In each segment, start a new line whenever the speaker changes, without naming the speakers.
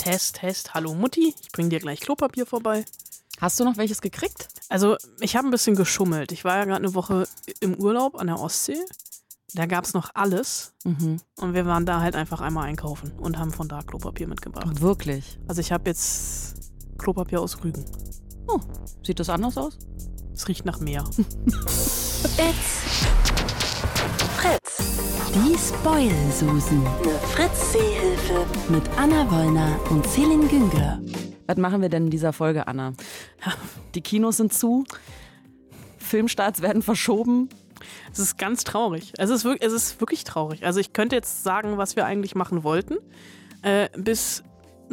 Test, Test. Hallo Mutti, ich bring dir gleich Klopapier vorbei.
Hast du noch welches gekriegt?
Also, ich habe ein bisschen geschummelt. Ich war ja gerade eine Woche im Urlaub an der Ostsee. Da gab es noch alles.
Mhm.
Und wir waren da halt einfach einmal einkaufen und haben von da Klopapier mitgebracht.
Wirklich?
Also, ich habe jetzt Klopapier aus Rügen.
Oh, sieht das anders aus?
Es riecht nach Meer.
It's Fritz. Die Spoil-Susen. Eine Fritz-Seehilfe. Mit Anna Wollner und Celine Güngler.
Was machen wir denn in dieser Folge, Anna? Die Kinos sind zu, Filmstarts werden verschoben.
Es ist ganz traurig. Es ist, wirklich, es ist wirklich traurig. Also ich könnte jetzt sagen, was wir eigentlich machen wollten. Äh, bis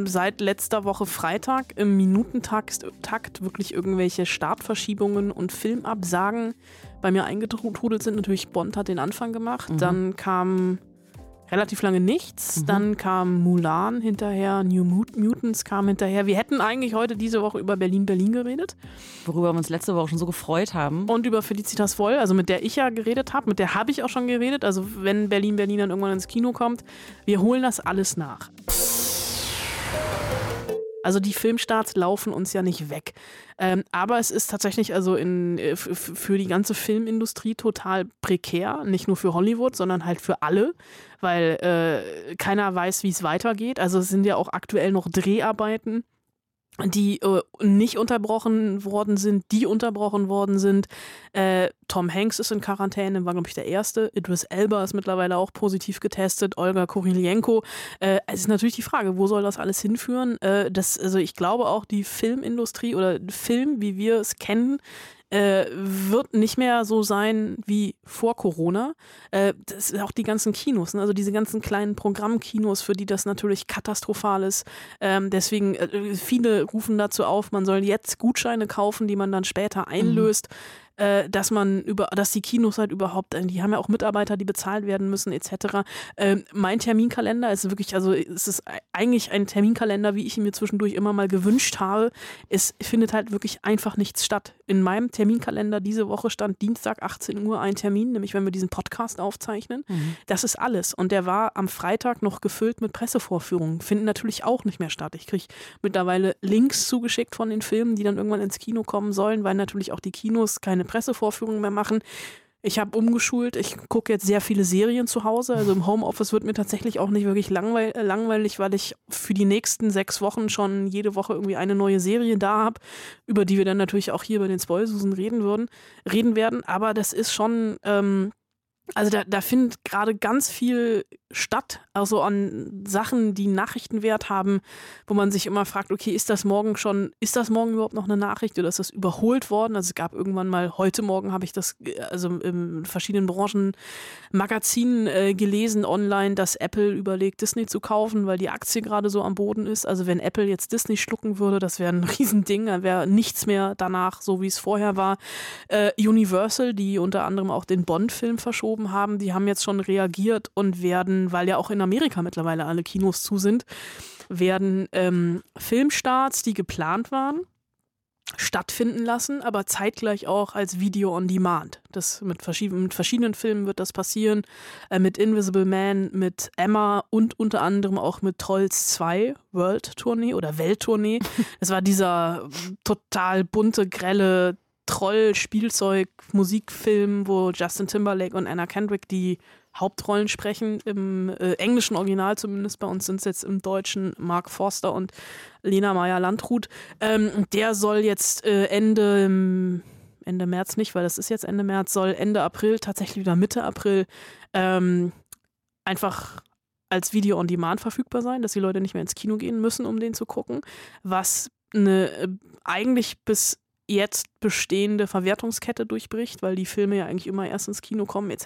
seit letzter Woche Freitag im Minutentakt Takt wirklich irgendwelche Startverschiebungen und Filmabsagen bei mir eingetrudelt sind. Natürlich Bond hat den Anfang gemacht. Dann kam relativ lange nichts. Dann kam Mulan hinterher, New Mut Mutants kam hinterher. Wir hätten eigentlich heute diese Woche über Berlin-Berlin geredet
Worüber wir uns letzte Woche schon so gefreut haben.
und über Felicitas Woll, also mit der ich ja geredet habe, mit der habe ich auch schon geredet. Also wenn Berlin-Berlin dann irgendwann ins Kino kommt, wir holen das alles nach. Also die Filmstarts laufen uns ja nicht weg. Ähm, aber es ist tatsächlich also in, äh, für die ganze Filmindustrie total prekär. Nicht nur für Hollywood, sondern halt für alle, weil äh, keiner weiß, wie es weitergeht. Also es sind ja auch aktuell noch Dreharbeiten die äh, nicht unterbrochen worden sind, die unterbrochen worden sind. Äh, Tom Hanks ist in Quarantäne, war, glaube ich, der Erste. Idris Elba ist mittlerweile auch positiv getestet. Olga Korilienko. Äh, es ist natürlich die Frage, wo soll das alles hinführen? Äh, das, also ich glaube auch, die Filmindustrie oder Film, wie wir es kennen, äh, wird nicht mehr so sein wie vor Corona. Äh, das sind auch die ganzen Kinos, ne? also diese ganzen kleinen Programmkinos, für die das natürlich katastrophal ist. Ähm, deswegen, äh, viele rufen dazu auf, man soll jetzt Gutscheine kaufen, die man dann später einlöst. Äh, dass man über, dass die Kinos halt überhaupt, äh, die haben ja auch Mitarbeiter, die bezahlt werden müssen, etc. Ähm, mein Terminkalender ist wirklich, also es ist eigentlich ein Terminkalender, wie ich ihn mir zwischendurch immer mal gewünscht habe. Es findet halt wirklich einfach nichts statt. In meinem Terminkalender diese Woche stand Dienstag 18 Uhr ein Termin, nämlich wenn wir diesen Podcast aufzeichnen. Das ist alles. Und der war am Freitag noch gefüllt mit Pressevorführungen. Finden natürlich auch nicht mehr statt. Ich kriege mittlerweile Links zugeschickt von den Filmen, die dann irgendwann ins Kino kommen sollen, weil natürlich auch die Kinos keine Pressevorführungen mehr machen. Ich habe umgeschult, ich gucke jetzt sehr viele Serien zu Hause. Also im Homeoffice wird mir tatsächlich auch nicht wirklich langweil äh, langweilig, weil ich für die nächsten sechs Wochen schon jede Woche irgendwie eine neue Serie da habe, über die wir dann natürlich auch hier bei den Spoilsusen reden würden, reden werden. Aber das ist schon, ähm, also da, da findet gerade ganz viel statt, also an Sachen, die Nachrichtenwert haben, wo man sich immer fragt, okay, ist das morgen schon, ist das morgen überhaupt noch eine Nachricht oder ist das überholt worden? Also es gab irgendwann mal, heute Morgen habe ich das äh, also in verschiedenen Branchen Magazinen äh, gelesen online, dass Apple überlegt, Disney zu kaufen, weil die Aktie gerade so am Boden ist. Also wenn Apple jetzt Disney schlucken würde, das wäre ein Riesending, dann wäre nichts mehr danach, so wie es vorher war. Äh, Universal, die unter anderem auch den Bond-Film verschoben haben, die haben jetzt schon reagiert und werden, weil ja auch in Amerika mittlerweile alle Kinos zu sind, werden ähm, Filmstarts, die geplant waren, stattfinden lassen, aber zeitgleich auch als Video on Demand. Das mit, verschiedenen, mit verschiedenen Filmen wird das passieren. Äh, mit Invisible Man, mit Emma und unter anderem auch mit Trolls 2 World Tournee oder Welttournee. Es war dieser total bunte, grelle Troll-Spielzeug-Musikfilm, wo Justin Timberlake und Anna Kendrick die Hauptrollen sprechen, im äh, englischen Original zumindest, bei uns sind es jetzt im Deutschen Mark Forster und Lena Meyer-Landrut. Ähm, der soll jetzt äh, Ende, ähm, Ende März nicht, weil das ist jetzt Ende März, soll Ende April, tatsächlich wieder Mitte April, ähm, einfach als Video on Demand verfügbar sein, dass die Leute nicht mehr ins Kino gehen müssen, um den zu gucken, was eine äh, eigentlich bis jetzt bestehende Verwertungskette durchbricht, weil die Filme ja eigentlich immer erst ins Kino kommen etc.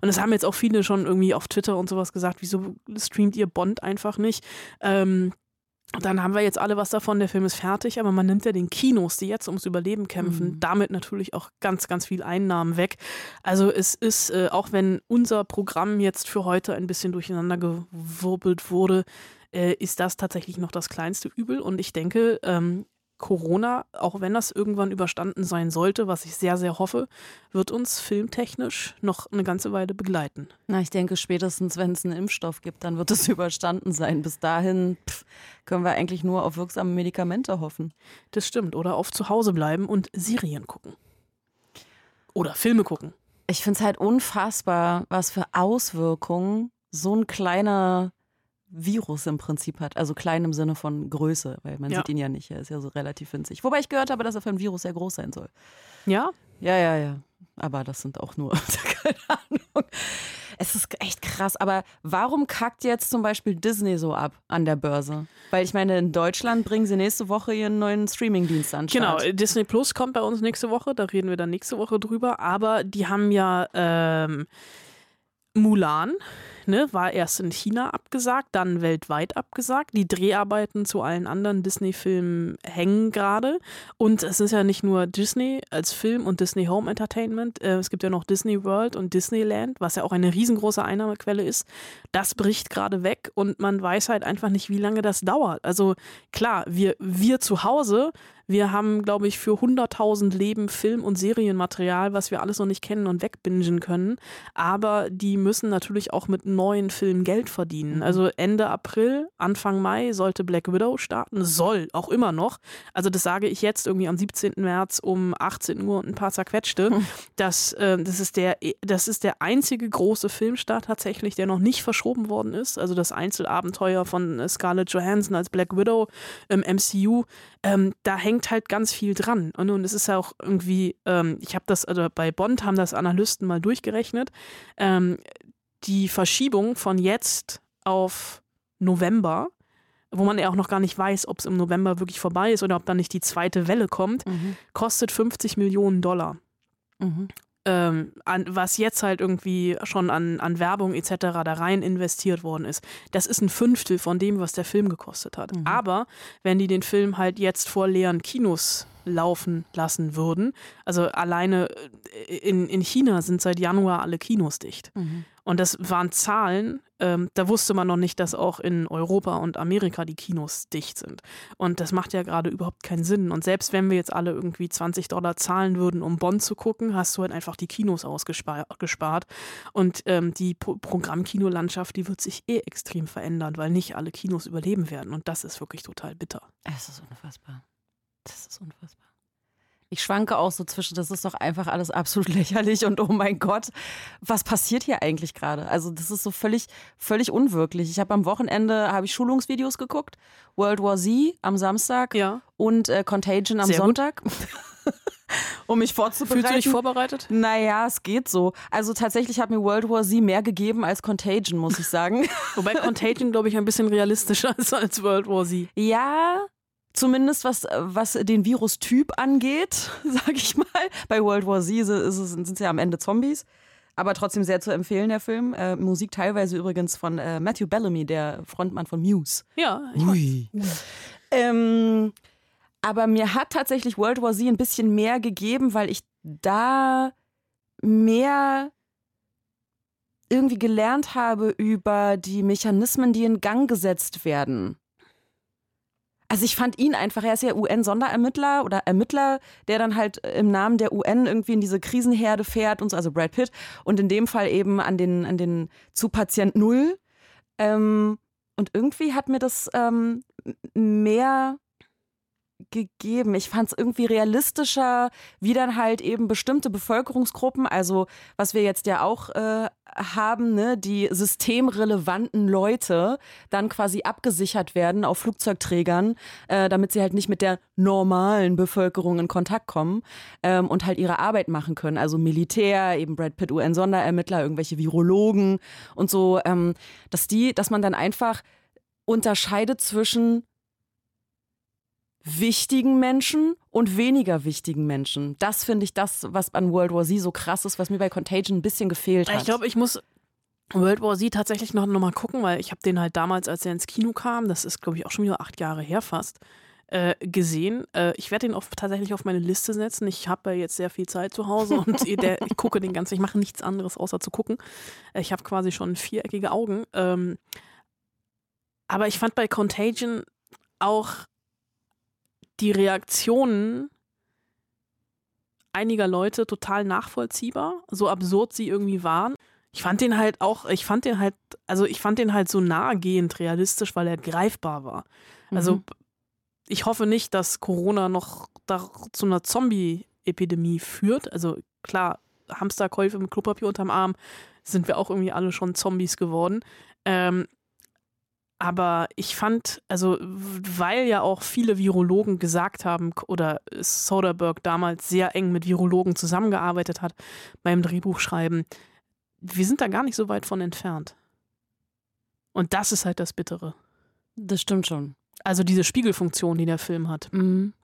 Und das haben jetzt auch viele schon irgendwie auf Twitter und sowas gesagt, wieso streamt ihr Bond einfach nicht? Ähm, dann haben wir jetzt alle was davon, der Film ist fertig, aber man nimmt ja den Kinos, die jetzt ums Überleben kämpfen,
Mhm.
damit natürlich auch ganz, ganz viel Einnahmen weg. Also es ist, äh, auch wenn unser Programm jetzt für heute ein bisschen durcheinander gewirbelt wurde, äh, ist das tatsächlich noch das kleinste Übel. Und ich denke, ähm, Corona, auch wenn das irgendwann überstanden sein sollte, was ich sehr, sehr hoffe, wird uns filmtechnisch noch eine ganze Weile begleiten.
Na, ich denke, spätestens, wenn es einen Impfstoff gibt, dann wird es überstanden sein. Bis dahin pff, können wir eigentlich nur auf wirksame Medikamente hoffen.
Das stimmt. Oder auf zu Hause bleiben und Serien gucken. Oder Filme gucken.
Ich finde es halt unfassbar, was für Auswirkungen so ein kleiner Virus im Prinzip hat. Also klein im Sinne von Größe, weil man
Ja.
sieht ihn ja nicht. Er ist ja so relativ winzig. Wobei ich gehört habe, dass er für ein Virus sehr groß sein soll.
Ja?
Ja, ja, ja. Aber das sind auch nur, keine Ahnung. Es ist echt krass. Aber warum kackt jetzt zum Beispiel Disney so ab an der Börse? Weil ich meine, in Deutschland bringen sie nächste Woche ihren neuen Streamingdienst an.
Genau. Disney Plus kommt bei uns nächste Woche, da reden wir dann nächste Woche drüber, aber die haben ja ähm, Mulan, ne, war erst in China abgesagt, dann weltweit abgesagt. Die Dreharbeiten zu allen anderen Disney-Filmen hängen gerade. Und es ist ja nicht nur Disney als Film und Disney Home Entertainment, äh, es gibt ja noch Disney World und Disneyland, was ja auch eine riesengroße Einnahmequelle ist. Das bricht gerade weg und man weiß halt einfach nicht, wie lange das dauert. Also klar, wir, wir zu Hause, wir haben, glaube ich, für 100.000 Leben Film- und Serienmaterial, was wir alles noch nicht kennen und wegbingen können. Aber die müssen natürlich auch mit neuen Filmen Geld verdienen. Also Ende April, Anfang Mai sollte Black Widow starten. Soll, auch immer noch. Also das sage ich jetzt irgendwie am 17. März um 18 Uhr und ein paar zerquetschte. Das, äh, das, ist der, das ist der einzige große Filmstart tatsächlich, der noch nicht verschoben worden ist. Also das Einzelabenteuer von äh, Scarlett Johansson als Black Widow im MCU. Ähm, da hängt halt ganz viel dran. Und, und es ist ja auch irgendwie, ähm, ich habe das, also bei Bond haben das Analysten mal durchgerechnet. Ähm, die Verschiebung von jetzt auf November, wo man ja auch noch gar nicht weiß, ob es im November wirklich vorbei ist oder ob dann nicht die zweite Welle kommt,
Mhm.
kostet 50 Millionen Dollar.
Mhm.
Ähm, an, was jetzt halt irgendwie schon an, an Werbung etc. da rein investiert worden ist. Das ist ein Fünftel von dem, was der Film gekostet hat.
Mhm.
Aber wenn die den Film halt jetzt vor leeren Kinos laufen lassen würden, also alleine äh, in, in China sind seit Januar alle Kinos dicht.
Mhm.
Und das waren Zahlen, ähm, da wusste man noch nicht, dass auch in Europa und Amerika die Kinos dicht sind. Und das macht ja gerade überhaupt keinen Sinn. Und selbst wenn wir jetzt alle irgendwie 20 Dollar zahlen würden, um Bond zu gucken, hast du halt einfach die Kinos ausgespart. Und ähm, die Pro Programmkinolandschaft, die wird sich eh extrem verändern, weil nicht alle Kinos überleben werden. Und das ist wirklich total bitter.
Es ist unfassbar. Das ist unfassbar. Ich schwanke auch so zwischen, das ist doch einfach alles absolut lächerlich und oh mein Gott, was passiert hier eigentlich gerade? Also das ist so völlig, völlig unwirklich. Ich habe am Wochenende habe ich Schulungsvideos geguckt, World War Z am Samstag
Ja.
und äh, Contagion am
Sehr.
Sonntag, um mich vorzubereiten.
Fühlst du dich vorbereitet?
Naja, es geht so. Also tatsächlich hat mir World War Z mehr gegeben als Contagion, muss ich sagen.
Wobei Contagion, glaube ich, ein bisschen realistischer ist als World War Z.
Ja, zumindest was, was den Virustyp angeht, sage ich mal. Bei World War Z sind es ja am Ende Zombies. Aber trotzdem sehr zu empfehlen, der Film. Äh, Musik teilweise übrigens von äh, Matthew Bellamy, der Frontmann von Muse.
Ja, mein,
Ähm, aber mir hat tatsächlich World War Z ein bisschen mehr gegeben, weil ich da mehr irgendwie gelernt habe über die Mechanismen, die in Gang gesetzt werden. Also ich fand ihn einfach, er ist ja UN-Sonderermittler oder Ermittler, der dann halt im Namen der UN irgendwie in diese Krisenherde fährt und so, also Brad Pitt und in dem Fall eben an den, an den zu Patient Null. Ähm, und irgendwie hat mir das ähm, mehr gegeben. Ich fand es irgendwie realistischer, wie dann halt eben bestimmte Bevölkerungsgruppen, also was wir jetzt ja auch äh, haben, ne, die systemrelevanten Leute dann quasi abgesichert werden auf Flugzeugträgern, äh, damit sie halt nicht mit der normalen Bevölkerung in Kontakt kommen ähm, und halt ihre Arbeit machen können. Also Militär, eben Brad Pitt, UN-Sonderermittler, irgendwelche Virologen und so, ähm, dass die, dass man dann einfach unterscheidet zwischen wichtigen Menschen und weniger wichtigen Menschen. Das finde ich das, was an World War Z so krass ist, was mir bei Contagion ein bisschen gefehlt hat.
Ich glaube, ich muss World War Z tatsächlich noch, noch mal gucken, weil ich habe den halt damals, als er ins Kino kam, das ist, glaube ich, auch schon wieder acht Jahre her fast, äh, gesehen. Äh, ich werde den auf, tatsächlich auf meine Liste setzen. Ich habe ja jetzt sehr viel Zeit zu Hause und der, ich gucke den ganzen, ich mache nichts anderes außer zu gucken. Äh, Ich habe quasi schon viereckige Augen. Ähm, aber ich fand bei Contagion auch die Reaktionen einiger Leute total nachvollziehbar, so absurd sie irgendwie waren. Ich fand den halt auch, ich fand den halt, also ich fand den halt so nahegehend realistisch, weil er greifbar war. Also
Mhm.
ich hoffe nicht, dass Corona noch da, zu einer Zombie-Epidemie führt. Also klar, Hamsterkäufe mit Klopapier unterm Arm sind wir auch irgendwie alle schon Zombies geworden. Ähm, aber ich fand, also weil ja auch viele Virologen gesagt haben oder Soderbergh damals sehr eng mit Virologen zusammengearbeitet hat beim Drehbuchschreiben, wir sind da gar nicht so weit von entfernt. Und das ist halt das Bittere.
Das stimmt schon.
Also diese Spiegelfunktion, die der Film hat.
Mhm.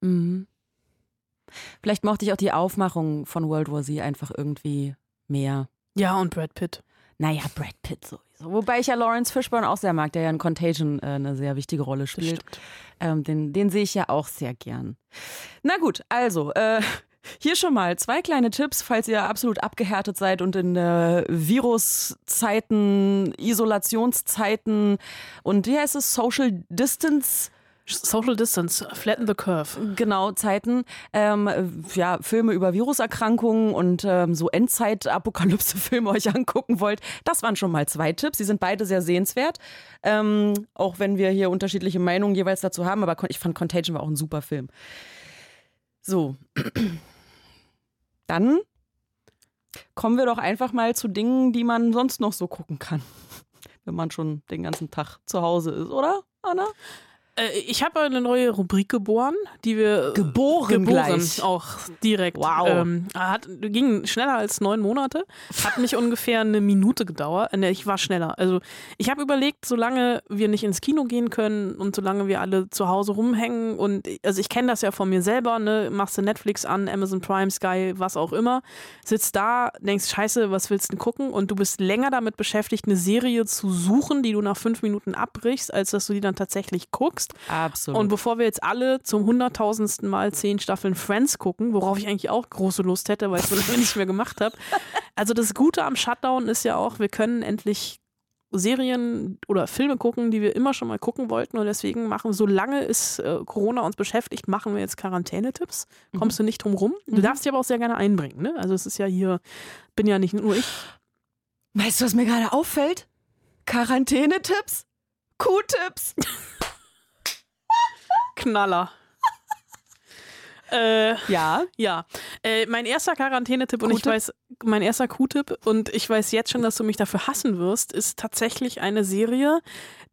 Mhm. Vielleicht mochte ich auch die Aufmachung von World War Z einfach irgendwie mehr.
Ja, und Brad Pitt.
Naja, Brad Pitt sowieso. Wobei ich ja Lawrence Fishburne auch sehr mag, der ja in Contagion äh, eine sehr wichtige Rolle spielt. Ähm, den, den sehe ich ja auch sehr gern. Na gut, also, äh, hier schon mal zwei kleine Tipps, falls ihr absolut abgehärtet seid und in äh, Viruszeiten, Isolationszeiten und wie heißt es, Social Distance
Social Distance, flatten the curve.
genau Zeiten, ähm, ja, Filme über Viruserkrankungen und ähm, so Endzeit-Apokalypse-Filme euch angucken wollt. Das waren schon mal zwei Tipps. Die sind beide sehr sehenswert. Ähm, auch wenn wir hier unterschiedliche Meinungen jeweils dazu haben, aber ich fand Contagion war auch ein super Film. So. Dann kommen wir doch einfach mal zu Dingen, die man sonst noch so gucken kann. Wenn man schon den ganzen Tag zu Hause ist, oder, Anna?
Äh, ich habe eine neue Rubrik geboren, die wir
Geboren
geboren
gleich.
auch direkt.
Wow.
Ähm, hat, ging schneller als neun Monate. Hat mich ungefähr eine Minute gedauert. Äh, Ne, ich war schneller. Also ich habe überlegt, solange wir nicht ins Kino gehen können und solange wir alle zu Hause rumhängen und also ich kenne das ja von mir selber, ne, machst du Netflix an, Amazon Prime, Sky, was auch immer, sitzt da, denkst, scheiße, was willst du denn gucken? Und du bist länger damit beschäftigt, eine Serie zu suchen, die du nach fünf Minuten abbrichst, als dass du die dann tatsächlich guckst.
Absolut.
Und bevor wir jetzt alle zum hunderttausendsten Mal zehn Staffeln Friends gucken, worauf ich eigentlich auch große Lust hätte, weil ich es so lange nicht mehr gemacht habe. Also das Gute am Shutdown ist ja auch, wir können endlich Serien oder Filme gucken, die wir immer schon mal gucken wollten. Und deswegen machen, solange es äh, Corona uns beschäftigt, machen wir jetzt Quarantänetipps. Kommst du nicht drum rum. Du
Mhm.
darfst dich aber auch sehr gerne einbringen. Ne? Also es ist ja hier, bin ja nicht nur ich.
Weißt du, was mir gerade auffällt? Quarantänetipps? Q-Tipps.
Knaller. äh,
Ja.
Ja, äh, mein erster Quarantänetipp und ich weiß, mein erster Q-Tipp und ich weiß jetzt schon, dass du mich dafür hassen wirst, ist tatsächlich eine Serie,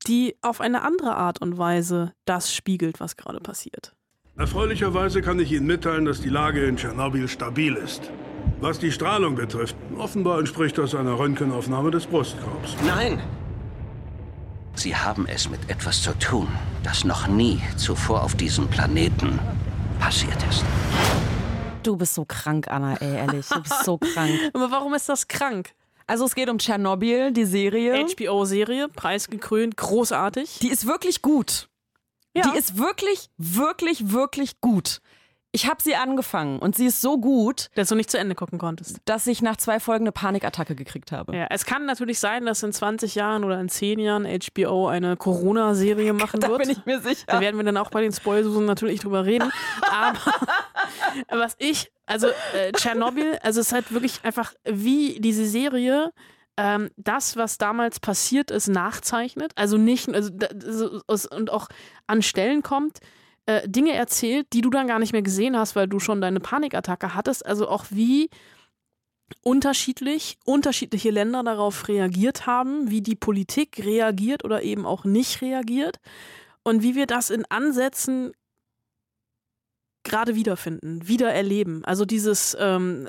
die auf eine andere Art und Weise das spiegelt, was gerade passiert.
Erfreulicherweise kann ich Ihnen mitteilen, dass die Lage in Tschernobyl stabil ist. Was die Strahlung betrifft, offenbar entspricht das einer Röntgenaufnahme des Brustkorbs.
Nein! Sie haben es mit etwas zu tun, das noch nie zuvor auf diesem Planeten passiert ist.
Du bist so krank, Anna, ey, ehrlich. Du bist so krank.
Aber warum ist das krank?
Also es geht um Tschernobyl, die Serie.
HBO-Serie, preisgekrönt, großartig.
Die ist wirklich gut.
Ja.
Die ist wirklich, wirklich, wirklich gut. Ich habe sie angefangen und sie ist so gut,
dass du nicht zu Ende gucken konntest.
dass ich nach zwei Folgen eine Panikattacke gekriegt habe.
Ja, es kann natürlich sein, dass in 20 Jahren oder in 10 Jahren HBO eine Corona-Serie machen
Da
wird.
bin ich mir sicher.
Da werden wir dann auch bei den Spoilsusen natürlich drüber reden. Aber was ich, also äh, Tschernobyl, also es ist halt wirklich einfach wie diese Serie ähm, das, was damals passiert ist, nachzeichnet. Also nicht, also da- und auch an Stellen kommt, äh, Dinge erzählt, die du dann gar nicht mehr gesehen hast, weil du schon deine Panikattacke hattest. Also auch wie unterschiedlich unterschiedliche Länder darauf reagiert haben, wie die Politik reagiert oder eben auch nicht reagiert und wie wir das in Ansätzen gerade wiederfinden, wieder erleben. Also dieses, ähm,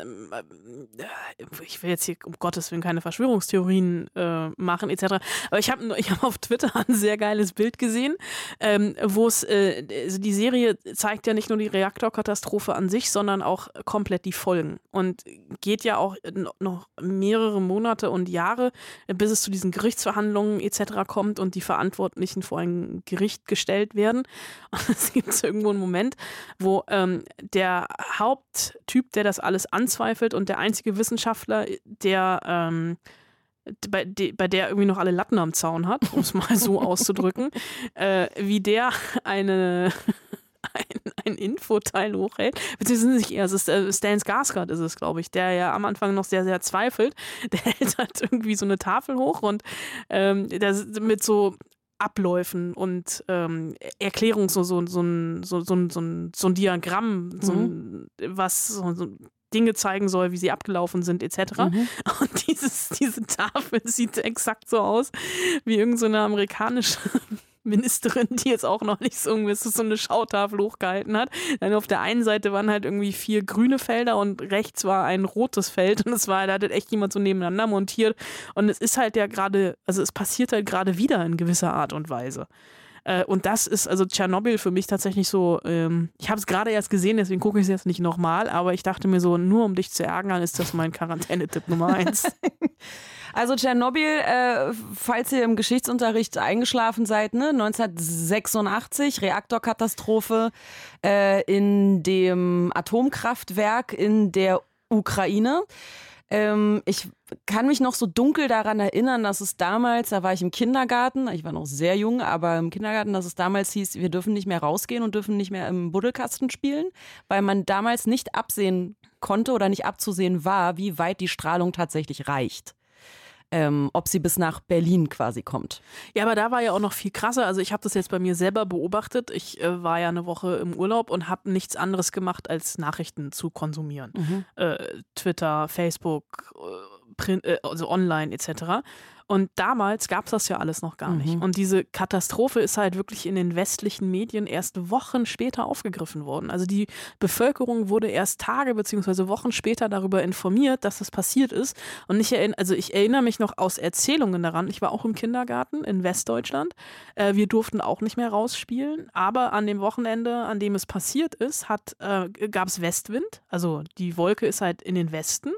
äh, ich will jetzt hier um Gottes Willen keine Verschwörungstheorien äh, machen etc. Aber ich habe ich hab auf Twitter ein sehr geiles Bild gesehen, ähm, wo es, äh, also die Serie zeigt ja nicht nur die Reaktorkatastrophe an sich, sondern auch komplett die Folgen und geht ja auch noch mehrere Monate und Jahre, bis es zu diesen Gerichtsverhandlungen etc. kommt und die Verantwortlichen vor ein Gericht gestellt werden. Und es gibt irgendwo einen Moment, wo ähm, der Haupttyp, der das alles anzweifelt und der einzige Wissenschaftler, der ähm, bei, de, bei der irgendwie noch alle Latten am Zaun hat, um es mal so auszudrücken, äh, wie der eine ein, ein Infoteil hochhält, beziehungsweise nicht er, es ist äh, Stan Skarsgård ist es, glaube ich, der ja am Anfang noch sehr, sehr zweifelt. Der hält halt irgendwie so eine Tafel hoch und ähm, der mit so Abläufen und ähm, Erklärung, so, so, so, ein, so, so, so, ein, so ein Diagramm, so ein, was so, so Dinge zeigen soll, wie sie abgelaufen sind, etc.
Mhm.
Und dieses, diese Tafel sieht exakt so aus wie irgendeine so amerikanische Ministerin, die jetzt auch noch nicht so, so eine Schautafel hochgehalten hat. Dann auf der einen Seite waren halt irgendwie vier grüne Felder und rechts war ein rotes Feld und es war, da hat echt jemand so nebeneinander montiert. Und es ist halt ja gerade, also es passiert halt gerade wieder in gewisser Art und Weise. Äh, und das ist also Tschernobyl für mich tatsächlich so, ähm, ich habe es gerade erst gesehen, deswegen gucke ich es jetzt nicht nochmal, aber ich dachte mir so, nur um dich zu ärgern, ist das mein Quarantänetipp Nummer eins.
Also Tschernobyl, äh, falls ihr im Geschichtsunterricht eingeschlafen seid, ne? 1986, Reaktorkatastrophe äh, in dem Atomkraftwerk in der Ukraine. Ähm, ich kann mich noch so dunkel daran erinnern, dass es damals, da war ich im Kindergarten, ich war noch sehr jung, aber im Kindergarten, dass es damals hieß, wir dürfen nicht mehr rausgehen und dürfen nicht mehr im Buddelkasten spielen, weil man damals nicht absehen konnte oder nicht abzusehen war, wie weit die Strahlung tatsächlich reicht ähm, ob sie bis nach Berlin quasi kommt.
Ja, aber da war ja auch noch viel krasser. Also ich habe das jetzt bei mir selber beobachtet. Ich äh, war ja eine Woche im Urlaub und habe nichts anderes gemacht, als Nachrichten zu konsumieren. Mhm. Äh, Twitter, Facebook, äh, Print, äh, also online etc. Und damals gab es das ja alles noch gar nicht.
Mhm.
Und diese Katastrophe ist halt wirklich in den westlichen Medien erst Wochen später aufgegriffen worden. Also die Bevölkerung wurde erst Tage bzw. Wochen später darüber informiert, dass das passiert ist. Und ich erinnere, also ich erinnere mich noch aus Erzählungen daran. Ich war auch im Kindergarten in Westdeutschland. Äh, wir durften auch nicht mehr rausspielen. Aber an dem Wochenende, an dem es passiert ist, äh, gab es Westwind. Also die Wolke ist halt in den Westen.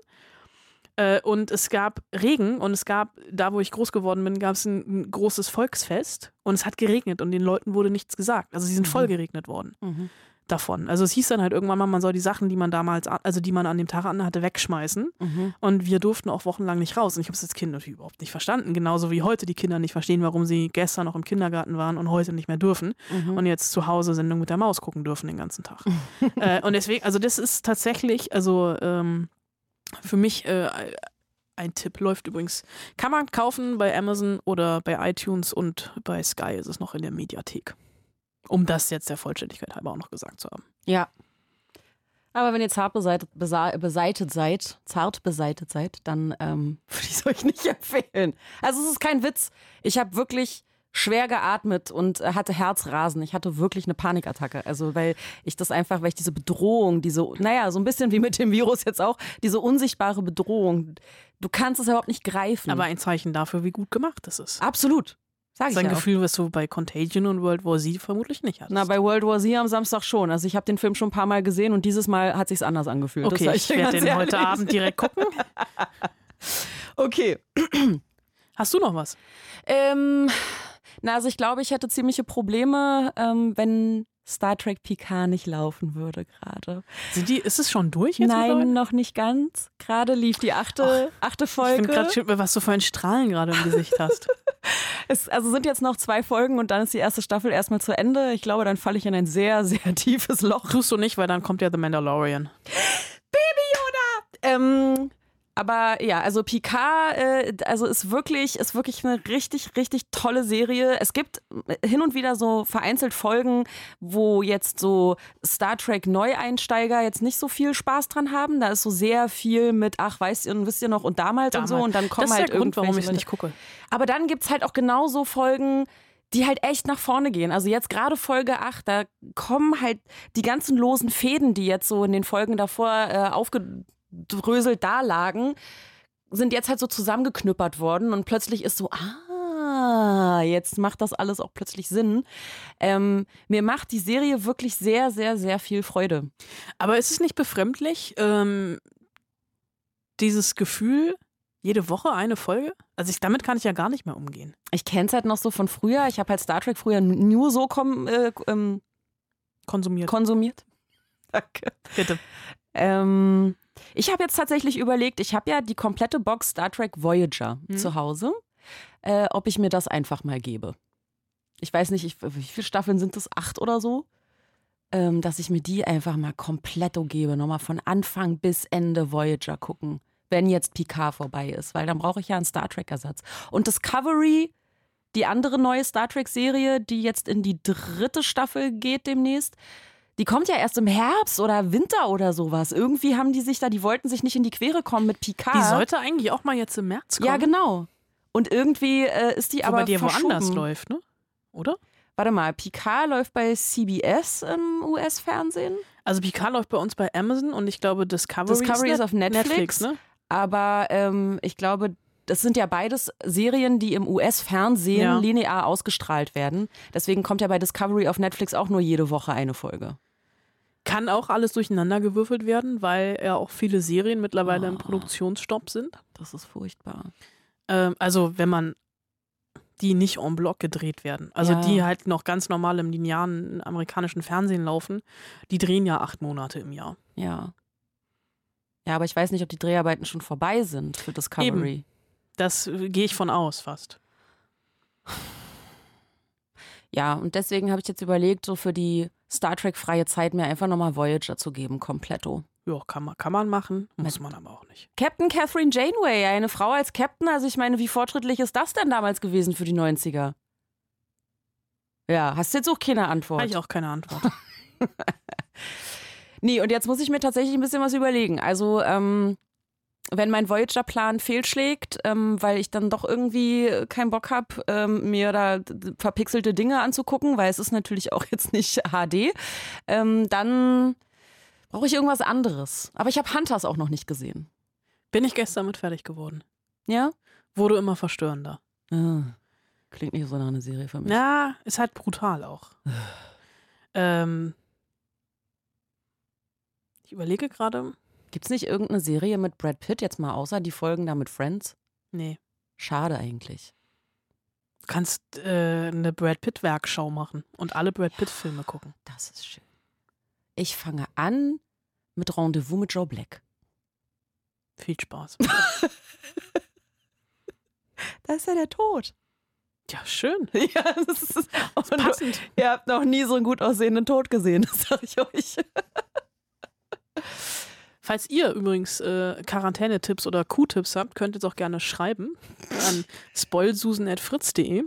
Äh, und es gab Regen und es gab, da wo ich groß geworden bin, gab es ein, ein, großes Volksfest und es hat geregnet und den Leuten wurde nichts gesagt. Also sie sind voll geregnet worden
Mhm.
davon. Also es hieß dann halt irgendwann mal, man soll die Sachen, die man damals, also die man an dem Tag an hatte, wegschmeißen.
Mhm.
Und wir durften auch wochenlang nicht raus. Und ich habe es als Kind natürlich überhaupt nicht verstanden. Genauso wie heute die Kinder nicht verstehen, warum sie gestern noch im Kindergarten waren und heute nicht mehr dürfen.
Mhm.
Und jetzt zu Hause Sendung mit der Maus gucken dürfen den ganzen Tag. äh, und deswegen, also das ist tatsächlich, also ähm, für mich äh, ein Tipp läuft übrigens. Kann man kaufen bei Amazon oder bei iTunes und bei Sky ist es noch in der Mediathek. Um das jetzt der Vollständigkeit halber auch noch gesagt zu haben.
Ja. Aber wenn ihr zart beseitet, beseitet seid, zart beseitet seid, dann ähm, würde ich es euch nicht empfehlen. Also es ist kein Witz. Ich habe wirklich schwer geatmet und äh, hatte Herzrasen. Ich hatte wirklich eine Panikattacke. Also weil ich das einfach, weil ich diese Bedrohung, diese, naja, so ein bisschen wie mit dem Virus jetzt auch, diese unsichtbare Bedrohung, du kannst es überhaupt nicht greifen.
Aber ein Zeichen dafür, wie gut gemacht das ist.
Absolut. Sag
das ist ein
ja
Gefühl, was du bei Contagion und World War Z vermutlich nicht hast.
Na, bei World War Z am Samstag schon. Also ich habe den Film schon ein paar Mal gesehen und dieses Mal hat sich's anders angefühlt.
okay, ich werde den heute Abend direkt gucken.
okay.
Hast du noch was?
Ähm, na, also ich glaube, ich hätte ziemliche Probleme, ähm, wenn Star Trek Picard nicht laufen würde gerade.
Sind die, ist es schon durch jetzt?
Nein, noch nicht ganz. Gerade lief die achte, Och, achte Folge.
Ich finde gerade schön, was du für ein Strahlen gerade im Gesicht hast.
es also sind jetzt noch zwei Folgen und dann ist die erste Staffel erstmal zu Ende. Ich glaube, dann falle ich in ein sehr, sehr tiefes Loch.
Tust du nicht, weil dann kommt ja The Mandalorian.
Baby Yoda! Ähm, aber ja, also Picard, äh, also ist wirklich, ist wirklich eine richtig, richtig tolle Serie. Es gibt hin und wieder so vereinzelt Folgen, wo jetzt so Star Trek Neueinsteiger jetzt nicht so viel Spaß dran haben. Da ist so sehr viel mit, ach, weißt ihr, wisst ihr noch und damals,
damals.
und so und dann kommen halt
der Grund, warum ich
irgendwelche-
nicht gucke.
aber dann gibt's halt auch genauso Folgen, die halt echt nach vorne gehen. Also jetzt gerade Folge 8, da kommen halt die ganzen losen Fäden, die jetzt so in den Folgen davor äh, aufgedröselt da lagen, sind jetzt halt so zusammengeknüppert worden und plötzlich ist so, ah, jetzt macht das alles auch plötzlich Sinn. Ähm, mir macht die Serie wirklich sehr, sehr, sehr viel Freude.
Aber ist es nicht befremdlich, ähm, dieses Gefühl, jede Woche eine Folge? Also ich, damit kann ich ja gar nicht mehr umgehen.
Ich kenne es halt noch so von früher. Ich habe halt Star Trek früher nur so kom äh, ähm,
Konsumiert.
konsumiert. Danke.
Bitte.
Ähm, Ich habe jetzt tatsächlich überlegt, ich habe ja die komplette Box Star Trek Voyager
Mhm.
zu Hause, äh, ob ich mir das einfach mal gebe. Ich weiß nicht, ich, wie viele Staffeln sind das? Acht oder so? Ähm, dass ich mir die einfach mal kompletto gebe. Nochmal von Anfang bis Ende Voyager gucken. Wenn jetzt Picard vorbei ist, weil dann brauche ich ja einen Star Trek-Ersatz. Und Discovery, die andere neue Star Trek-Serie, die jetzt in die dritte Staffel geht demnächst, die kommt ja erst im Herbst oder Winter oder sowas. Irgendwie haben die sich da, die wollten sich nicht in die Quere kommen mit Picard.
Die sollte eigentlich auch mal jetzt im März kommen.
ja, genau. Und irgendwie äh, ist die
Wo
aber
bei dir
verschoben.
woanders läuft, ne? Oder?
Warte mal, Picard läuft bei CBS im US-Fernsehen,
Also Picard läuft bei uns bei Amazon und ich glaube Discovery,
Discovery
ist,
ist auf Netflix.
Netflix ne?
aber ähm, ich glaube, das sind ja beides Serien, die im US-Fernsehen
Ja.
linear ausgestrahlt werden. Deswegen kommt ja bei Discovery auf Netflix auch nur jede Woche eine Folge.
Kann auch alles durcheinander gewürfelt werden, weil ja auch viele Serien mittlerweile
Ah.
im Produktionsstopp sind.
Das ist furchtbar.
Ähm, also wenn man die nicht en bloc gedreht werden. Also
Ja.
die halt noch ganz normal im linearen amerikanischen Fernsehen laufen, die drehen ja acht Monate im Jahr.
Ja. Ja, aber ich weiß nicht, ob die Dreharbeiten schon vorbei sind für Discovery.
Das äh, gehe ich von aus fast.
Ja, und deswegen habe ich jetzt überlegt, so für die Star Trek freie Zeit mir einfach nochmal Voyager zu geben, kompletto.
Ja, kann man, kann man machen, muss man aber auch nicht.
Captain Catherine Janeway, eine Frau als Captain, also ich meine, wie fortschrittlich ist das denn damals gewesen für die 90er? Ja, hast jetzt auch keine Antwort.
Habe ich auch keine Antwort.
Nee, und jetzt muss ich mir tatsächlich ein bisschen was überlegen. Also, ähm, wenn mein Voyager-Plan fehlschlägt, ähm, weil ich dann doch irgendwie keinen Bock habe, ähm, mir da verpixelte Dinge anzugucken, weil es ist natürlich auch jetzt nicht HD, ähm, dann brauche ich irgendwas anderes. Aber ich habe Hunters auch noch nicht gesehen.
Bin ich gestern mit fertig geworden.
Ja?
Wurde immer verstörender.
Ah, klingt nicht so nach einer Serie für mich.
Ja, ist halt brutal auch. ähm, ich überlege gerade.
Gibt's nicht irgendeine Serie mit Brad Pitt, jetzt mal außer die Folgen da mit Friends?
Nee.
Schade eigentlich.
Du kannst äh, eine Brad Pitt-Werkschau machen und alle Brad Pitt-Filme gucken.
Das ist schön. Ich fange an mit Rendezvous mit Joe Black.
Viel Spaß.
Da ist ja der Tod.
ja, schön.
Ja, das ist und
Passend.
Ihr habt noch nie so einen gut aussehenden Tod gesehen, das sag ich euch.
Falls ihr übrigens äh, Quarantänetipps oder Q-Tipps habt, könnt ihr es auch gerne schreiben an spoilsusen.fritz.de.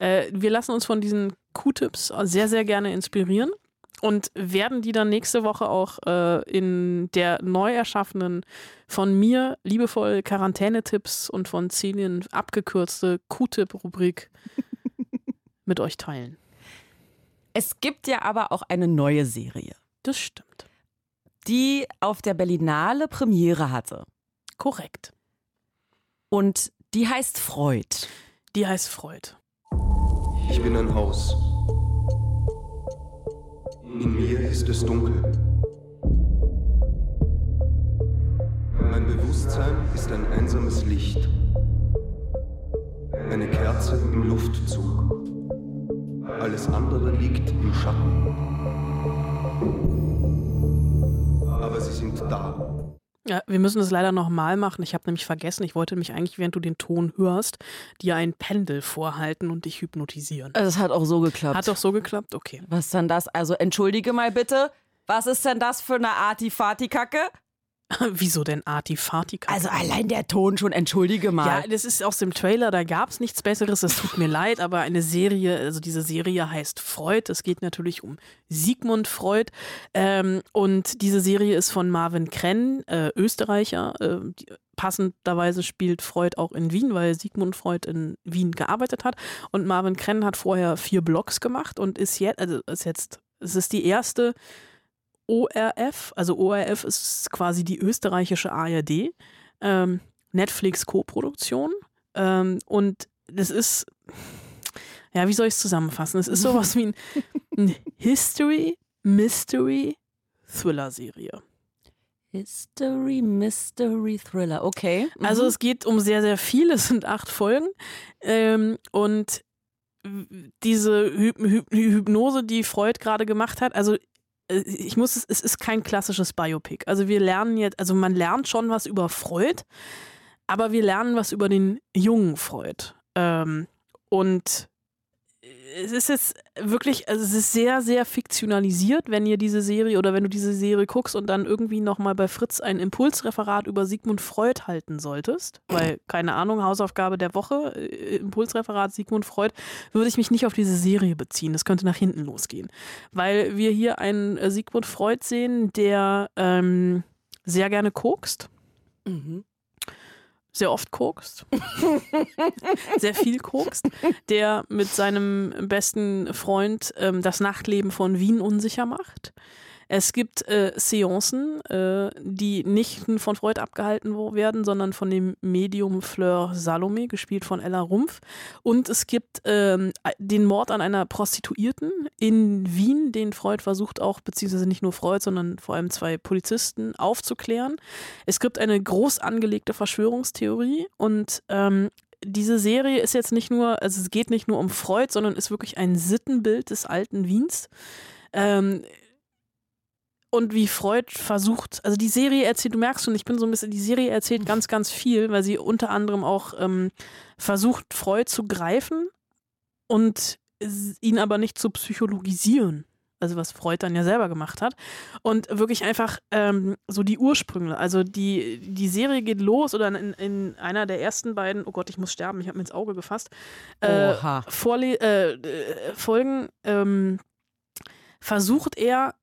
Äh, wir lassen uns von diesen Q-Tipps sehr, sehr gerne inspirieren und werden die dann nächste Woche auch äh, in der neu erschaffenen, von mir liebevoll Quarantänetipps und von Celien abgekürzte Q-Tipp-Rubrik mit euch teilen.
Es gibt ja aber auch eine neue Serie,
Das stimmt.
Die auf der Berlinale Premiere hatte.
Korrekt.
Und die heißt Freud.
Die heißt Freud.
Ich bin ein Haus. In mir ist es dunkel. Mein Bewusstsein ist ein einsames Licht. Eine Kerze im Luftzug. Alles andere liegt im Schatten. Aber sie sind da.
Ja, wir müssen es leider nochmal machen. Ich habe nämlich vergessen, ich wollte mich eigentlich, während du den Ton hörst, dir ein Pendel vorhalten und dich hypnotisieren.
Es hat auch so geklappt.
Hat doch so geklappt? Okay.
Was ist denn das? Also entschuldige mal bitte. Was ist denn das für eine Artifati-Kacke?
Wieso denn Artifati?
Also allein der Ton schon, entschuldige mal.
ja, das ist aus dem Trailer, da gab es nichts Besseres, es tut mir leid, aber eine Serie, also diese Serie heißt Freud, es geht natürlich um Sigmund Freud ähm, und diese Serie ist von Marvin Krenn, äh, Österreicher, äh, die, passenderweise spielt Freud auch in Wien, weil Sigmund Freud in Wien gearbeitet hat und Marvin Krenn hat vorher vier Blogs gemacht und ist jetzt, also ist jetzt, es ist die erste ORF, also ORF ist quasi die österreichische ARD, ähm, Netflix-Koproduktion. Ähm, und das ist, ja, wie soll ich es zusammenfassen? Es ist sowas wie ein, ein History, Mystery, Thriller-Serie.
History, Mystery, Thriller. Okay.
Also
Mhm.
es geht um sehr, sehr viel. Es sind acht Folgen. Ähm, und diese Hyp Hyp Hypnose, die Freud gerade gemacht hat, also ich muss es, es ist kein klassisches Biopic. Also wir lernen jetzt, also man lernt schon was über Freud, aber wir lernen was über den jungen Freud. Ähm, und es ist jetzt wirklich, also es ist sehr, sehr fiktionalisiert, wenn ihr diese Serie oder wenn du diese Serie guckst und dann irgendwie nochmal bei Fritz ein Impulsreferat über Sigmund Freud halten solltest, weil, keine Ahnung, Hausaufgabe der Woche, äh, Impulsreferat Sigmund Freud, würde ich mich nicht auf diese Serie beziehen. Das könnte nach hinten losgehen. Weil wir hier einen äh, Sigmund Freud sehen, der ähm, sehr gerne kokst.
Mhm.
Sehr oft kokst. sehr viel kokst. Der mit seinem besten Freund ähm, das Nachtleben von Wien unsicher macht. Es gibt äh, Seancen, äh, die nicht von Freud abgehalten werden, sondern von dem Medium Fleur Salome, gespielt von Ella Rumpf. Und es gibt ähm, den Mord an einer Prostituierten in Wien, den Freud versucht auch, beziehungsweise nicht nur Freud, sondern vor allem zwei Polizisten aufzuklären. Es gibt eine groß angelegte Verschwörungstheorie und ähm, diese Serie ist jetzt nicht nur, also es geht nicht nur um Freud, sondern ist wirklich ein Sittenbild des alten Wiens. Ähm, und wie Freud versucht, also die Serie erzählt, du merkst schon, ich bin so ein bisschen, die Serie erzählt ganz, ganz viel, weil sie unter anderem auch ähm, versucht, Freud zu greifen und ihn aber nicht zu psychologisieren. Also was Freud dann ja selber gemacht hat. Und wirklich einfach ähm, so die Ursprünge. Also die, die Serie geht los oder in, in einer der ersten beiden, oh Gott, ich muss sterben, ich habe mir ins Auge gefasst. Äh. Vorle äh, äh, Folgen ähm, versucht er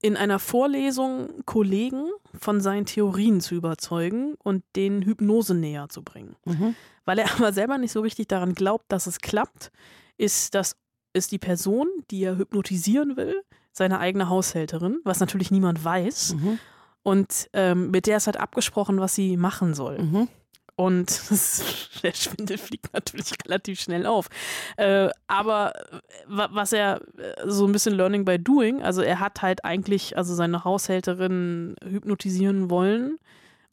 in einer Vorlesung Kollegen von seinen Theorien zu überzeugen und denen Hypnose näher zu bringen.
Mhm.
Weil er aber selber nicht so richtig daran glaubt, dass es klappt, ist, das, ist die Person, die er hypnotisieren will, seine eigene Haushälterin, was natürlich niemand weiß.
Mhm.
Und ähm, mit der ist halt abgesprochen, was sie machen soll.
Mhm.
Und das, der Schwindel fliegt natürlich relativ schnell auf. Äh, aber äh, wa- was er äh, so ein bisschen Learning by Doing, also er hat halt eigentlich also seine Haushälterin hypnotisieren wollen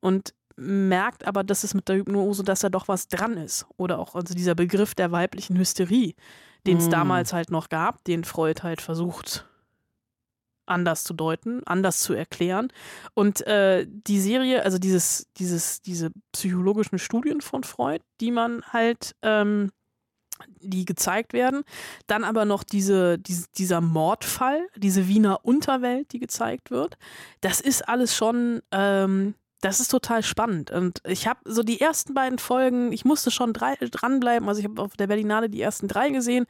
und merkt aber, dass es mit der Hypnose, dass da doch was dran ist. Oder auch also dieser Begriff der weiblichen Hysterie, den es
Mm.
damals halt noch gab, den Freud halt versucht anders zu deuten, anders zu erklären. Und äh, die Serie, also dieses, dieses, diese psychologischen Studien von Freud, die man halt, ähm, die gezeigt werden, dann aber noch diese, diese, dieser Mordfall, diese Wiener Unterwelt, die gezeigt wird, das ist alles schon, ähm, das ist total spannend. Und ich habe so die ersten beiden Folgen, ich musste schon drei, dranbleiben, also ich habe auf der Berlinale die ersten drei gesehen,